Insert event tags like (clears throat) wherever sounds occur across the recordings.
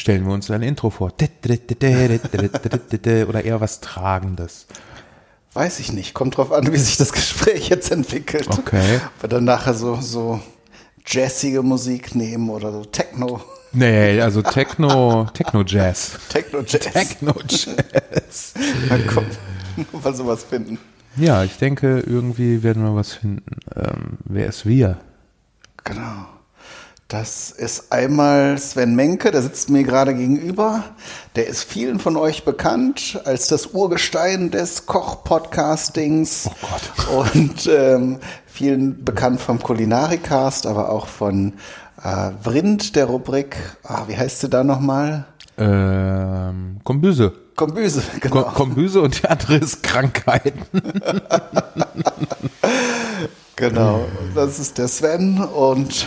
stellen wir uns ein Intro vor. Oder eher was Tragendes. Weiß ich nicht. Kommt drauf an, wie sich das Gespräch jetzt entwickelt. Okay. Ob wir dann nachher so, so jazzige Musik nehmen oder so Techno. Nee, also Techno, Techno-Jazz. Techno-Jazz. Techno-Jazz. Na komm, mal sowas finden. Ja, ich denke, irgendwie werden wir was finden. Ähm, wer ist wir? Genau. Das ist einmal Sven Menke, der sitzt mir gerade gegenüber. Der ist vielen von euch bekannt als das Urgestein des Koch-Podcastings. Oh Gott. Und ähm, vielen bekannt vom Kulinarikast, aber auch von äh, Vrind, der Rubrik. Ah, wie heißt sie da nochmal? Ähm, Kombüse. Kombüse, genau. Kombüse und die andere ist Krankheiten. (laughs) genau, das ist der Sven und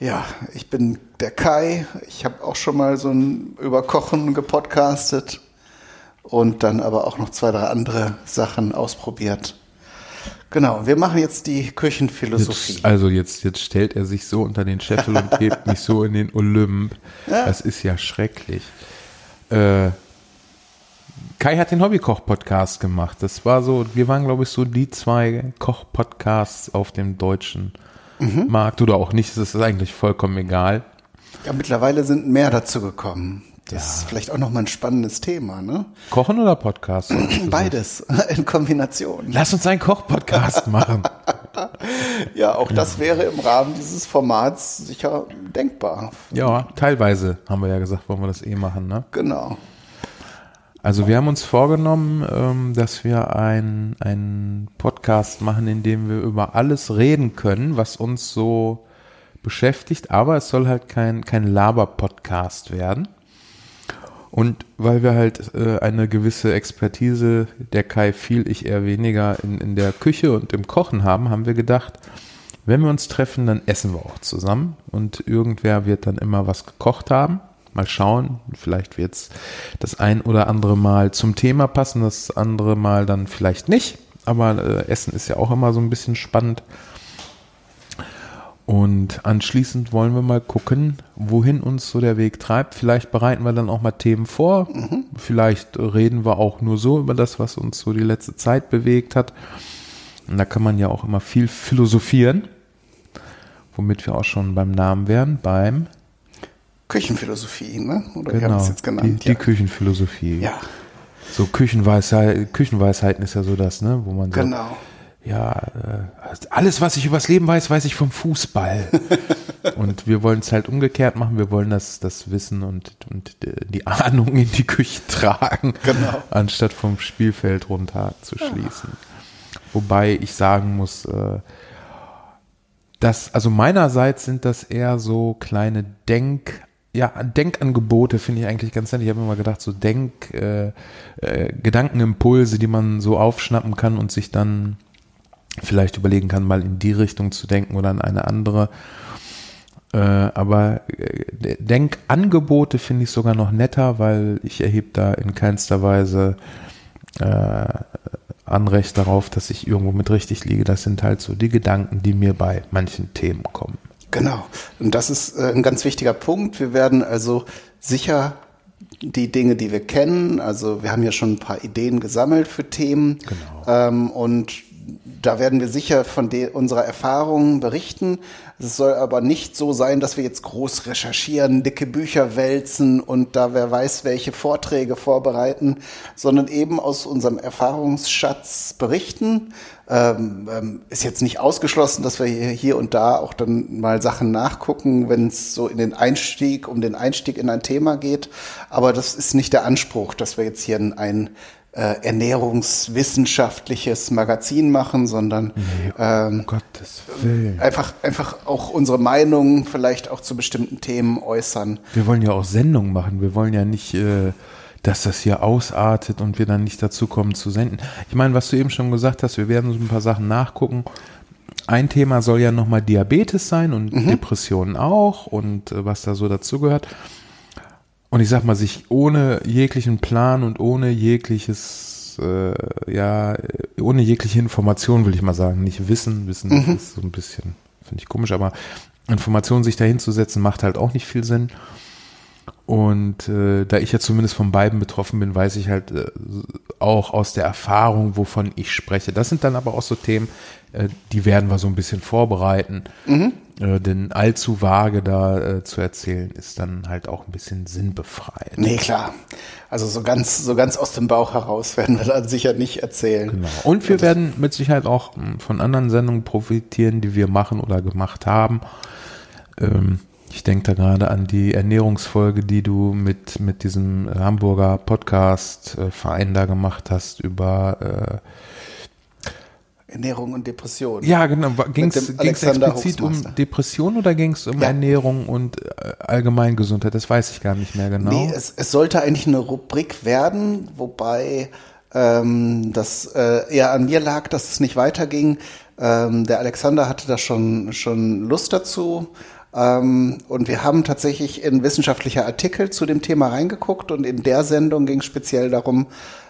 ja, ich bin der Kai. Ich habe auch schon mal so ein Überkochen gepodcastet und dann aber auch noch zwei, drei andere Sachen ausprobiert. Genau, wir machen jetzt die Küchenphilosophie. Jetzt, also jetzt, jetzt stellt er sich so unter den Scheffel und hebt (laughs) mich so in den Olymp. Ja. Das ist ja schrecklich. Äh, Kai hat den Hobbykoch-Podcast gemacht. Das war so, wir waren, glaube ich, so die zwei Koch-Podcasts auf dem deutschen Mhm. Markt oder auch nicht. Das ist eigentlich vollkommen egal. Ja, mittlerweile sind mehr dazu gekommen. Das ist vielleicht auch nochmal ein spannendes Thema, ne? Kochen oder Podcast? (clears throat) Beides (laughs) in Kombination. Lass uns einen Koch-Podcast machen. (laughs) Ja, auch das wäre im Rahmen dieses Formats sicher denkbar. Ja, teilweise haben wir ja gesagt, wollen wir das eh machen, ne? Genau. Also wir haben uns vorgenommen, ähm, dass wir ein- einen Podcast machen, in dem wir über alles reden können, was uns so beschäftigt, aber es soll halt kein, kein Laber-Podcast werden. Und weil wir halt äh, eine gewisse Expertise, der Kai viel, ich eher weniger, in, in der Küche und im Kochen haben, haben wir gedacht, wenn wir uns treffen, dann essen wir auch zusammen und irgendwer wird dann immer was gekocht haben. Mal schauen, vielleicht wird es das ein oder andere Mal zum Thema passen, das andere Mal dann vielleicht nicht. Aber äh, Essen ist ja auch immer so ein bisschen spannend. Und anschließend wollen wir mal gucken, wohin uns so der Weg treibt. Vielleicht bereiten wir dann auch mal Themen vor. Vielleicht reden wir auch nur so über das, was uns so die letzte Zeit bewegt hat. Und da kann man ja auch immer viel philosophieren. Womit wir auch schon beim Namen wären, beim Küchenphilosophie, ne? Oder wie haben genau, es jetzt die, genannt? die ja. Küchenphilosophie. ja, So Küchenweisheit, Küchenweisheiten ist ja so das, ne, wo man so, genau. ja, äh, alles, was ich übers Leben weiß, weiß ich vom Fußball. (laughs) und wir wollen es halt umgekehrt machen. Wir wollen das, das Wissen und, und die Ahnung in die Küche (laughs) tragen, Genau. anstatt vom Spielfeld runter zu schließen. Wobei ich sagen muss, äh, das, also meinerseits sind das eher so kleine Denk, ja, Denkangebote finde ich eigentlich ganz nett. Ich habe immer gedacht, so Denk, äh, äh, Gedankenimpulse, die man so aufschnappen kann und sich dann vielleicht überlegen kann, mal in die Richtung zu denken oder in eine andere. Äh, aber äh, Denkangebote finde ich sogar noch netter, weil ich erhebe da in keinster Weise äh, Anrecht darauf, dass ich irgendwo mit richtig liege. Das sind halt so die Gedanken, die mir bei manchen Themen kommen. Genau. Und das ist äh, ein ganz wichtiger Punkt. Wir werden also sicher die Dinge, die wir kennen, also wir haben ja schon ein paar Ideen gesammelt für Themen. Genau. Ähm, und da werden wir sicher von unserer Erfahrungen berichten. Es soll aber nicht so sein, dass wir jetzt groß recherchieren, dicke Bücher wälzen und da wer weiß, welche Vorträge vorbereiten, sondern eben aus unserem Erfahrungsschatz berichten. Ähm, ähm, ist jetzt nicht ausgeschlossen, dass wir hier, und da auch dann mal Sachen nachgucken, wenn es so in den Einstieg, um den Einstieg in ein Thema geht. Aber das ist nicht der Anspruch, dass wir jetzt hier ein äh, ernährungswissenschaftliches Magazin machen, sondern ähm, Um Gottes Willen. einfach, einfach auch unsere Meinung vielleicht auch zu bestimmten Themen äußern. Wir wollen ja auch Sendungen machen. Wir wollen ja nicht, äh, dass das hier ausartet und wir dann nicht dazu kommen zu senden. Ich meine, was du eben schon gesagt hast, wir werden so ein paar Sachen nachgucken. Ein Thema soll ja nochmal Diabetes sein und Depressionen auch und äh, was da so dazugehört. Und ich sag mal, sich ohne jeglichen Plan und ohne jegliches, äh, ja, ohne jegliche Information, will ich mal sagen, nicht Wissen, Wissen ist so ein bisschen, finde ich komisch, aber Informationen sich dahin zu setzen, macht halt auch nicht viel Sinn. Und äh, da ich ja zumindest von beiden betroffen bin, weiß ich halt äh, auch aus der Erfahrung, wovon ich spreche. Das sind dann aber auch so Themen, äh, die werden wir so ein bisschen vorbereiten. Mhm. Äh, denn allzu vage da äh, zu erzählen, ist dann halt auch ein bisschen sinnbefreit. Nee, klar. Also so ganz, so ganz aus dem Bauch heraus werden wir dann sicher nicht erzählen. Genau. Und wir werden mit Sicherheit auch mh, von anderen Sendungen profitieren, die wir machen oder gemacht haben. Ähm, ich denke da gerade an die Ernährungsfolge, die du mit, mit diesem Hamburger Podcast-Verein da gemacht hast über äh Ernährung und Depression. Ja, genau. Ging es explizit um Depression oder ging es um ja. Ernährung und äh, Allgemeingesundheit? Das weiß ich gar nicht mehr genau. Nee, es, es sollte eigentlich eine Rubrik werden, wobei ähm, das äh, eher an mir lag, dass es nicht weiterging. Ähm, der Alexander hatte da schon, schon Lust dazu. Ähm, und wir haben tatsächlich in wissenschaftliche Artikel zu dem Thema reingeguckt und in der Sendung ging es speziell darum,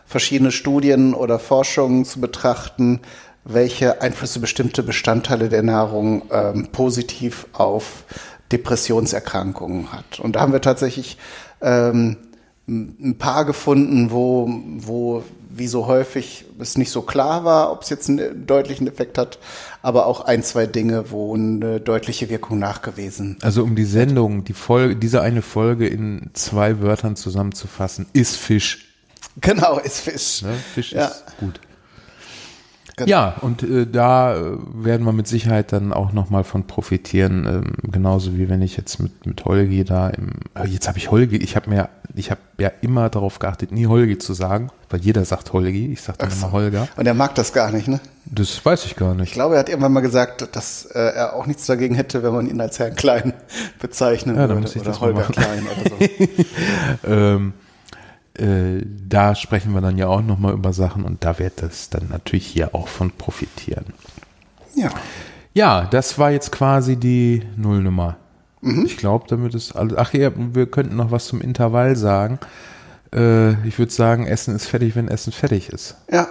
verschiedene Studien oder Forschungen zu betrachten, welche Einflüsse bestimmte Bestandteile der Nahrung ähm, positiv auf Depressionserkrankungen hat. Und da haben wir tatsächlich ähm, ein paar gefunden, wo, wo wie so häufig es nicht so klar war, ob es jetzt einen deutlichen Effekt hat, aber auch ein, zwei Dinge, wo eine deutliche Wirkung nachgewiesen. Also um die Sendung, die Folge, diese eine Folge in zwei Wörtern zusammenzufassen, ist Fisch. Genau, ist Fisch. Ne? Fisch ja. ist gut. Genau. Ja, und äh, da äh, werden wir mit Sicherheit dann auch nochmal von profitieren, ähm, genauso wie wenn ich jetzt mit, mit Holgi da im, äh, jetzt habe ich Holgi, ich habe mir, ich habe ja immer darauf geachtet, nie Holgi zu sagen, weil jeder sagt Holgi, ich sage dann so. immer Holger. Und er mag das gar nicht, ne? Das weiß ich gar nicht. Ich glaube, er hat irgendwann mal gesagt, dass äh, er auch nichts dagegen hätte, wenn man ihn als Herrn Klein (laughs) bezeichnen ja, würde. Muss ich oder das Holger Klein oder so. (laughs) ähm, äh, da sprechen wir dann ja auch nochmal über Sachen und da wird das dann natürlich hier auch von profitieren. Ja. Ja, das war jetzt quasi die Nullnummer. Mhm. Ich glaube, damit ist alles. Ach ja, wir könnten noch was zum Intervall sagen. Äh, ich würde sagen, Essen ist fertig, wenn Essen fertig ist. Ja.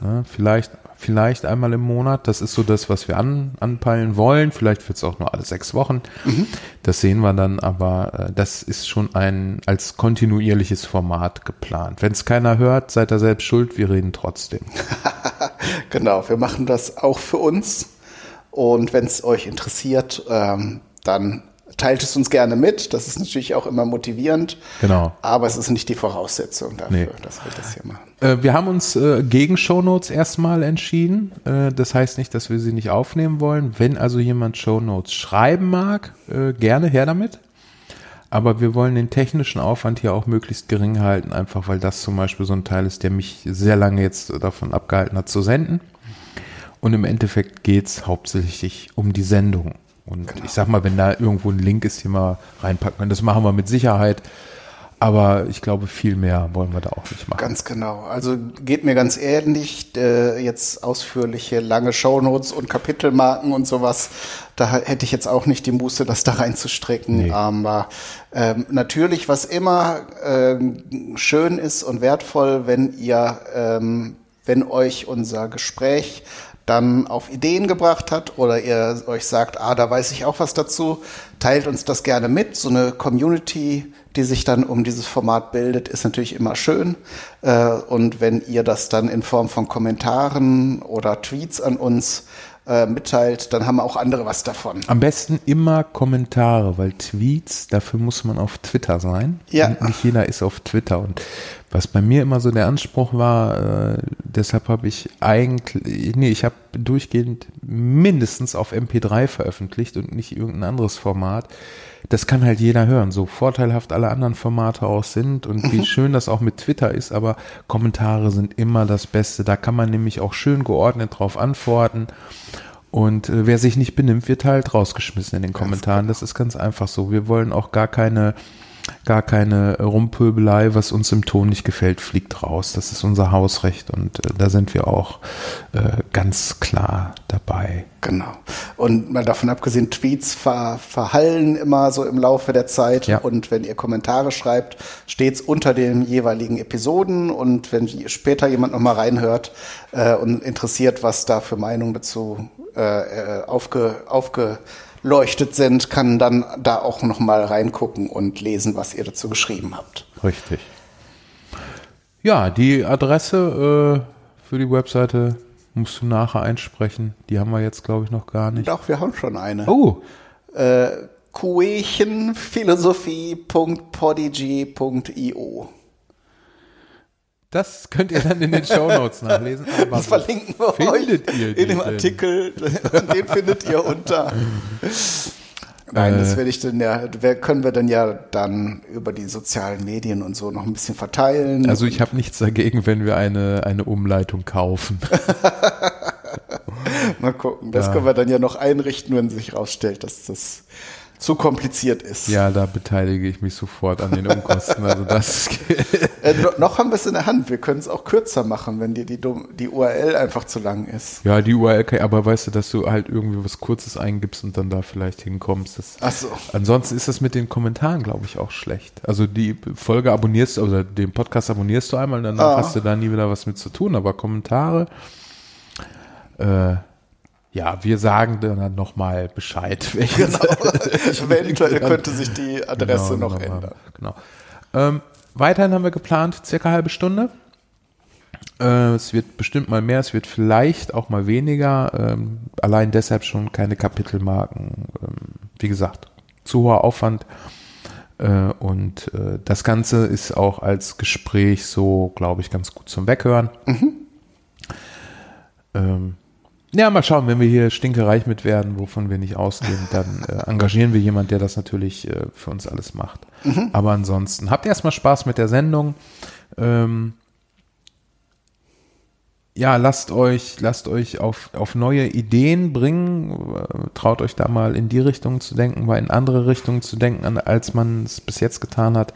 Na, vielleicht vielleicht einmal im Monat. Das ist so das, was wir an, anpeilen wollen. Vielleicht wird es auch nur alle sechs Wochen. Mhm. Das sehen wir dann, aber äh, das ist schon ein als kontinuierliches Format geplant. Wenn es keiner hört, seid ihr selbst schuld, wir reden trotzdem. (laughs) genau, wir machen das auch für uns. Und wenn es euch interessiert, ähm, dann teilt es uns gerne mit. Das ist natürlich auch immer motivierend. Genau. Aber es ist nicht die Voraussetzung dafür, nee. dass wir das hier machen. Äh, wir haben uns äh, gegen Shownotes erstmal entschieden. Äh, das heißt nicht, dass wir sie nicht aufnehmen wollen. Wenn also jemand Shownotes schreiben mag, äh, gerne her damit. Aber wir wollen den technischen Aufwand hier auch möglichst gering halten, einfach weil das zum Beispiel so ein Teil ist, der mich sehr lange jetzt davon abgehalten hat zu senden. Und im Endeffekt geht es hauptsächlich um die Sendung. Und genau. ich sag mal, wenn da irgendwo ein Link ist, hier mal reinpacken. Das machen wir mit Sicherheit. Aber ich glaube, viel mehr wollen wir da auch nicht machen. Ganz genau. Also geht mir ganz ähnlich. Äh, jetzt ausführliche lange Shownotes und Kapitelmarken und sowas. Da hätte ich jetzt auch nicht die Muße, das da reinzustrecken. Nee. Aber ähm, natürlich, was immer ähm, schön ist und wertvoll, wenn ihr, ähm, wenn euch unser Gespräch dann auf Ideen gebracht hat oder ihr euch sagt, ah, da weiß ich auch was dazu, teilt uns das gerne mit. So eine Community, die sich dann um dieses Format bildet, ist natürlich immer schön. Äh, und wenn ihr das dann in Form von Kommentaren oder Tweets an uns äh, mitteilt, dann haben auch andere was davon. Am besten immer Kommentare, weil Tweets, dafür muss man auf Twitter sein. Ja. Und nicht jeder ist auf Twitter. Und was bei mir immer so der Anspruch war, äh, deshalb habe ich eigentlich, nee, ich habe durchgehend mindestens auf MP3 veröffentlicht und nicht irgendein anderes Format. Das kann halt jeder hören, so vorteilhaft alle anderen Formate auch sind und wie mhm. schön das auch mit Twitter ist, aber Kommentare sind immer das Beste. Da kann man nämlich auch schön geordnet drauf antworten. Und äh, wer sich nicht benimmt, wird halt rausgeschmissen in den Kommentaren. Genau. Das ist ganz einfach so. Wir wollen auch gar keine gar keine Rumpöbelei, was uns im Ton nicht gefällt, fliegt raus. Das ist unser Hausrecht und äh, da sind wir auch äh, ganz klar dabei. Genau. Und mal davon abgesehen, Tweets ver verhallen immer so im Laufe der Zeit. Ja. Und wenn ihr Kommentare schreibt, steht's unter den jeweiligen Episoden. Und wenn später jemand nochmal reinhört äh, und interessiert, was da für Meinungen dazu äh, äh aufge, aufge eingeleuchtet sind, kann dann da auch noch mal reingucken und lesen, was ihr dazu geschrieben habt. Richtig. Ja, die Adresse äh, für die Webseite musst du nachher einsprechen. Die haben wir jetzt, glaube ich, noch gar nicht. Doch, wir haben schon eine. Oh, Äh, Kuechenphilosophie.podigy.io. das könnt ihr dann in den Shownotes nachlesen. (laughs) Aber Das verlinken wir findet euch ihr in dem denn? Artikel. Den findet ihr unter. Nein, das Äh. werde ich dann ja, wer- können wir dann ja dann über die sozialen Medien und so noch ein bisschen verteilen. Also ich habe nichts dagegen, wenn wir eine, eine Umleitung kaufen. (laughs) Mal gucken. Das Ja. können wir dann ja noch einrichten, wenn sich herausstellt, dass das zu kompliziert ist. Ja, da beteilige ich mich sofort an den Unkosten. Also das (laughs) Äh, no, noch haben wir es in der Hand. Wir können es auch kürzer machen, wenn dir die, die URL einfach zu lang ist. Ja, die URL, aber weißt du, dass du halt irgendwie was Kurzes eingibst und dann da vielleicht hinkommst. Das, Ach so. Ansonsten ist das mit den Kommentaren, glaube ich, auch schlecht. Also die Folge abonnierst oder den Podcast abonnierst du einmal, danach Ah. hast du da nie wieder was mit zu tun. Aber Kommentare, äh, ja, wir sagen dann nochmal Bescheid. (laughs) Welche (laughs) Eventuell könnte sich die Adresse Genau, noch genau, ändern. Genau. Ähm, weiterhin haben wir geplant, circa eine halbe Stunde. Äh, es wird bestimmt mal mehr, es wird vielleicht auch mal weniger. Ähm, allein deshalb schon keine Kapitelmarken. Ähm, wie gesagt, zu hoher Aufwand. Äh, und äh, das Ganze ist auch als Gespräch so, glaube ich, ganz gut zum Weghören. Ähm, ja, mal schauen, wenn wir hier stinkereich mit werden, wovon wir nicht ausgehen, dann äh, (laughs) engagieren wir jemand, der das natürlich äh, für uns alles macht. Aber ansonsten, habt erstmal Spaß mit der Sendung. Ähm, ja, lasst euch, lasst euch auf, auf neue Ideen bringen. Traut euch da mal in die Richtung zu denken, mal in andere Richtungen zu denken, als man es bis jetzt getan hat.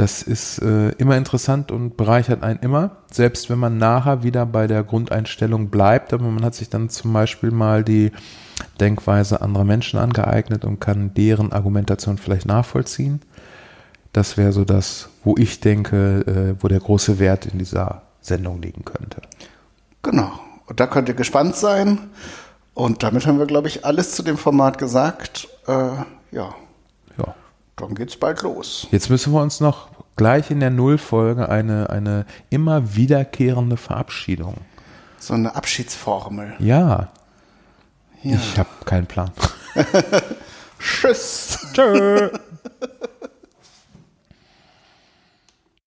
Das ist äh, immer interessant und bereichert einen immer, selbst wenn man nachher wieder bei der Grundeinstellung bleibt, aber man hat sich dann zum Beispiel mal die Denkweise anderer Menschen angeeignet und kann deren Argumentation vielleicht nachvollziehen. Das wäre so das, wo ich denke, äh, wo der große Wert in dieser Sendung liegen könnte. Genau. Und da könnt ihr gespannt sein. Und damit haben wir, glaube ich, alles zu dem Format gesagt. Äh, ja, Ja. Dann geht's bald los. Jetzt müssen wir uns noch gleich in der Nullfolge eine, eine immer wiederkehrende Verabschiedung. So eine Abschiedsformel. Ja, Ja. ich habe keinen Plan. (laughs) Tschüss. Tschö.